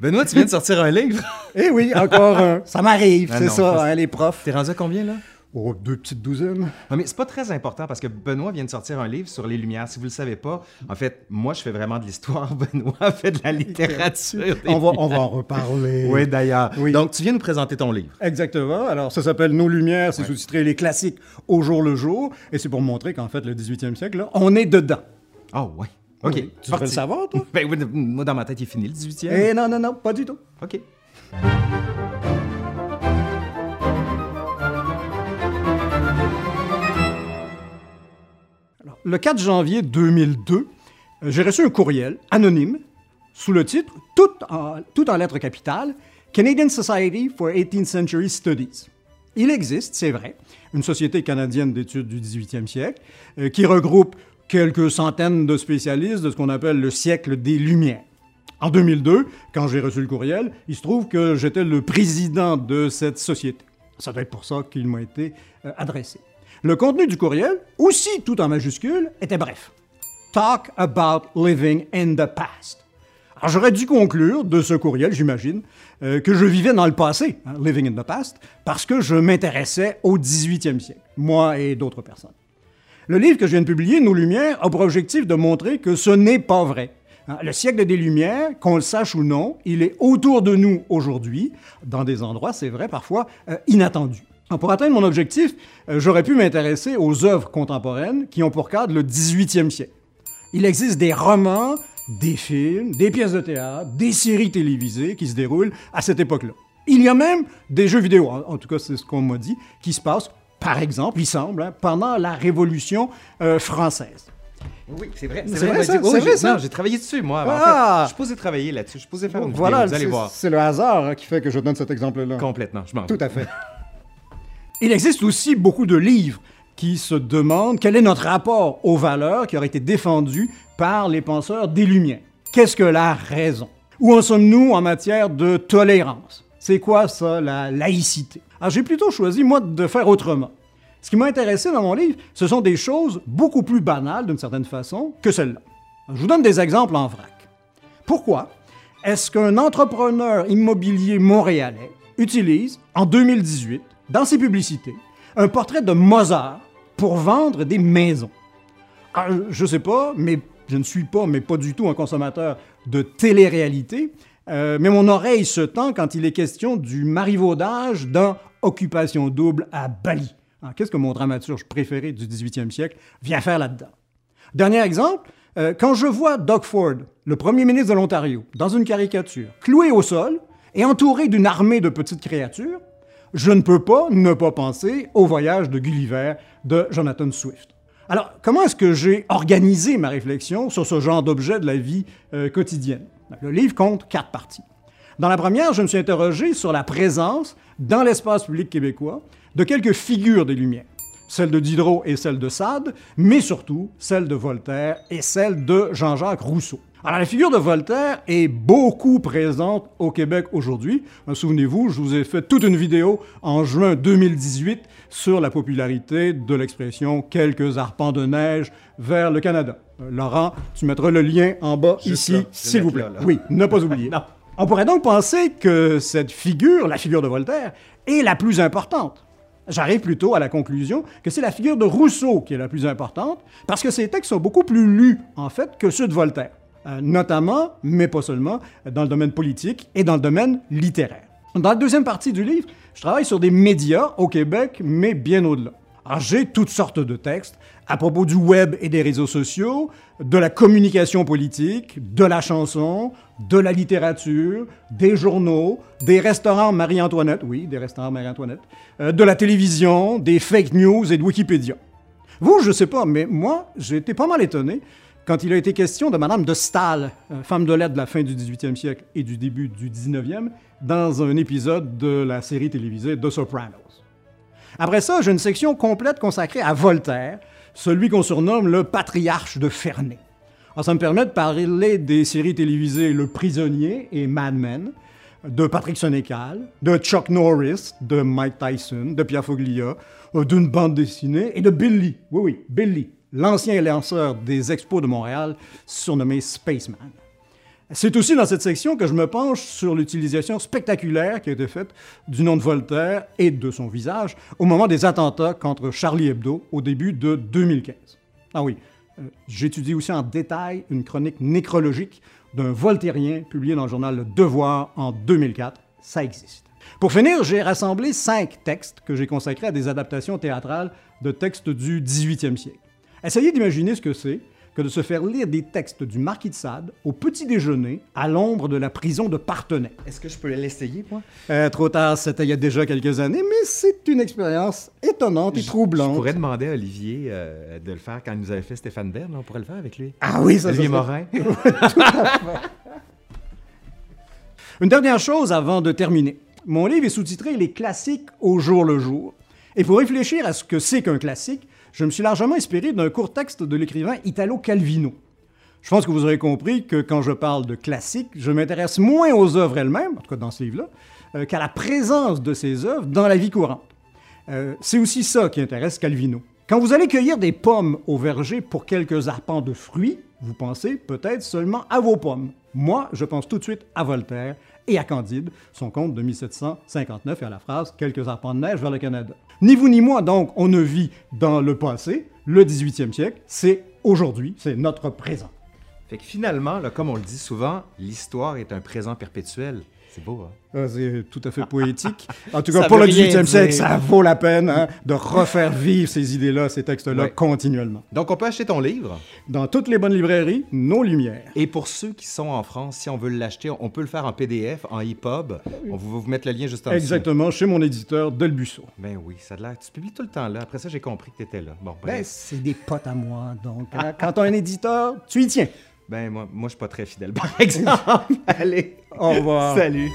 Benoît, tu viens de sortir un livre? Eh oui, encore un. Ça m'arrive, Ah c'est non, ça, hein, les profs. T'es rendu à combien, là? Oh, deux petites douzaines. Ah, mais c'est pas très important parce que Benoît vient de sortir un livre sur les Lumières. Si vous le savez pas, en fait, moi, je fais vraiment de l'histoire. Benoît fait de la littérature. On va, on Lumières. va en reparler. Oui, d'ailleurs. Oui. Donc, tu viens nous présenter ton livre. Exactement. Alors, ça s'appelle Nos Lumières, c'est sous-titré Les classiques au jour le jour. Et c'est pour montrer qu'en fait, le 18e siècle, là, on est dedans. Oh, ouais. OK. Oui. Tu devrais le savoir, toi? Ben moi, dans ma tête, il est fini le 18e. Eh non, non, non, pas du tout. OK. Alors, le 4 janvier 2002, euh, j'ai reçu un courriel anonyme sous le titre, tout en, tout en lettres capitales, Canadian Society for 18th Century Studies. Il existe, c'est vrai, une société canadienne d'études du 18e siècle euh, qui regroupe quelques centaines de spécialistes de ce qu'on appelle le siècle des Lumières. En 2002, quand j'ai reçu le courriel, il se trouve que j'étais le président de cette société. Ça doit être pour ça qu'il m'a été euh, adressé. Le contenu du courriel, aussi tout en majuscule, était bref. Talk about living in the past. Alors j'aurais dû conclure de ce courriel, j'imagine, euh, que je vivais dans le passé, hein, living in the past, parce que je m'intéressais au 18e siècle, moi et d'autres personnes. Le livre que je viens de publier, Nos Lumières, a pour objectif de montrer que ce n'est pas vrai. Hein, Le siècle des Lumières, qu'on le sache ou non, il est autour de nous aujourd'hui, dans des endroits, c'est vrai, parfois euh, inattendus. Pour atteindre mon objectif, euh, j'aurais pu m'intéresser aux œuvres contemporaines qui ont pour cadre le 18e siècle. Il existe des romans, des films, des pièces de théâtre, des séries télévisées qui se déroulent à cette époque-là. Il y a même des jeux vidéo, en tout cas c'est ce qu'on m'a dit, qui se passent, par exemple, il semble, hein, pendant la Révolution euh, française. Oui, c'est vrai. C'est vrai, ça? Vrai, ça? Non, j'ai travaillé dessus, moi. En Ah! fait, je suis supposé travailler là-dessus. Je suis supposé faire une Voilà, vidéo. Vous allez c'est- voir. c'est le hasard hein, qui fait que je donne cet exemple-là. Complètement. Je m'en Tout à fait. Il existe aussi beaucoup de livres qui se demandent quel est notre rapport aux valeurs qui auraient été défendues par les penseurs des Lumières. Qu'est-ce que la raison? Où en sommes-nous en matière de tolérance? C'est quoi ça, la laïcité? Alors j'ai plutôt choisi, moi, de faire autrement. Ce qui m'a intéressé dans mon livre, ce sont des choses beaucoup plus banales, d'une certaine façon, que celles-là. Je vous donne des exemples en vrac. Pourquoi est-ce qu'un entrepreneur immobilier montréalais utilise, en 2018, dans ses publicités, un portrait de Mozart pour vendre des maisons? Ah, je sais pas, mais je ne suis pas, mais pas du tout un consommateur de télé-réalité, euh, mais mon oreille se tend quand il est question du marivaudage dans Occupation double à Bali. Ah, Qu'est-ce que mon dramaturge préféré du 18e siècle vient faire là-dedans? Dernier exemple, euh, quand je vois Doug Ford, le premier ministre de l'Ontario, dans une caricature, cloué au sol et entouré d'une armée de petites créatures, je ne peux pas ne pas penser au voyage de Gulliver de Jonathan Swift. Alors, comment est-ce que j'ai organisé ma réflexion sur ce genre d'objet de la vie euh, quotidienne? Le livre compte quatre parties. Dans la première, je me suis interrogé sur la présence, dans l'espace public québécois, de quelques figures des Lumières. Celle de Diderot et celle de Sade, mais surtout celle de Voltaire et celle de Jean-Jacques Rousseau. Alors, la figure de Voltaire est beaucoup présente au Québec aujourd'hui. Euh, Souvenez-vous, je vous ai fait toute une vidéo en juin 2018 sur la popularité de l'expression quelques arpents de neige vers le Canada. Euh, Laurent, tu mettras le lien en bas Juste ici, s'il vous plaît. mettre là, là. Oui, ne pas oublier. On pourrait donc penser que cette figure, la figure de Voltaire, est la plus importante. J'arrive plutôt à la conclusion que c'est la figure de Rousseau qui est la plus importante, parce que ses textes sont beaucoup plus lus, en fait, que ceux de Voltaire, Euh, notamment, mais pas seulement, dans le domaine politique et dans le domaine littéraire. Dans la deuxième partie du livre, je travaille sur des médias au Québec, mais bien au-delà. J'ai toutes sortes de textes à propos du web et des réseaux sociaux, de la communication politique, de la chanson, de la littérature, des journaux, des restaurants Marie-Antoinette, oui, des restaurants Marie-Antoinette, euh, de la télévision, des fake news et de Wikipédia. Vous, je sais pas, mais moi, j'ai été pas mal étonné quand il a été question de Madame de Staël, euh, femme de lettres de la fin du 18e siècle et du début du 19e, dans un épisode de la série télévisée The Sopranos. Après ça, j'ai une section complète consacrée à Voltaire, celui qu'on surnomme le patriarche de Ferney. Alors, ça me permet de parler des séries télévisées Le Prisonnier et Mad Men, de Patrick Sénécal, de Chuck Norris, de Mike Tyson, de Pierre Foglia, euh, d'une bande dessinée et de Billy, oui, oui, Billy, l'ancien lanceur des expos de Montréal, surnommé Spaceman. C'est aussi dans cette section que je me penche sur l'utilisation spectaculaire qui a été faite du nom de Voltaire et de son visage au moment des attentats contre Charlie Hebdo au début de 2015. Ah oui, euh, j'étudie aussi en détail une chronique nécrologique d'un voltairien publié dans le journal Le Devoir en 2004. Ça existe. Pour finir, j'ai rassemblé cinq textes que j'ai consacrés à des adaptations théâtrales de textes du 18e siècle. Essayez d'imaginer ce que c'est que de se faire lire des textes du Marquis de Sade au petit déjeuner à l'ombre de la prison de Partenay. Est-ce que je peux l'essayer, moi? Euh, trop tard, c'était il y a déjà quelques années, mais c'est une expérience étonnante et troublante. Je pourrais demander à Olivier euh, de le faire quand il nous avait fait Stéphane Bern. On pourrait le faire avec lui. Ah oui, ça Olivier ça, Morin. Une dernière chose avant de terminer. Mon livre est sous-titré Les classiques au jour le jour. Et pour réfléchir à ce que c'est qu'un classique, je me suis largement inspiré d'un court texte de l'écrivain Italo Calvino. Je pense que vous aurez compris que quand je parle de classique, je m'intéresse moins aux œuvres elles-mêmes, en tout cas dans ce livre-là, euh, qu'à la présence de ces œuvres dans la vie courante. Euh, c'est aussi ça qui intéresse Calvino. Quand vous allez cueillir des pommes au verger pour quelques arpents de fruits, vous pensez peut-être seulement à vos pommes. Moi, je pense tout de suite à Voltaire et à Candide, son conte de 1759 et à la phrase Quelques arpents de neige vers le Canada. Ni vous ni moi, donc, on ne vit dans le passé, le 18e siècle, c'est aujourd'hui, c'est notre présent. Fait que finalement, comme on le dit souvent, l'histoire est un présent perpétuel. C'est beau, hein? Ah, c'est tout à fait poétique. En tout Ça cas, pour le rien 18e siècle, ça vaut la peine hein, de refaire vivre ces idées-là, ces textes-là, Ouais. continuellement. Donc, on peut acheter ton livre? Dans toutes les bonnes librairies, nos lumières. Et pour ceux qui sont en France, si on veut l'acheter, on peut le faire en PDF, en EPUB. On va vous mettre le lien juste en dessous. Exactement, chez mon éditeur Delbusso. Ben oui, ça a l'air. Tu publies tout le temps là. Après ça, j'ai compris que tu étais là. Bon, Ben, bref. c'est des potes à moi, donc hein, quand on a un éditeur, tu y tiens. Ben, moi, moi je suis pas très fidèle, par exemple. Allez. Au revoir. Salut.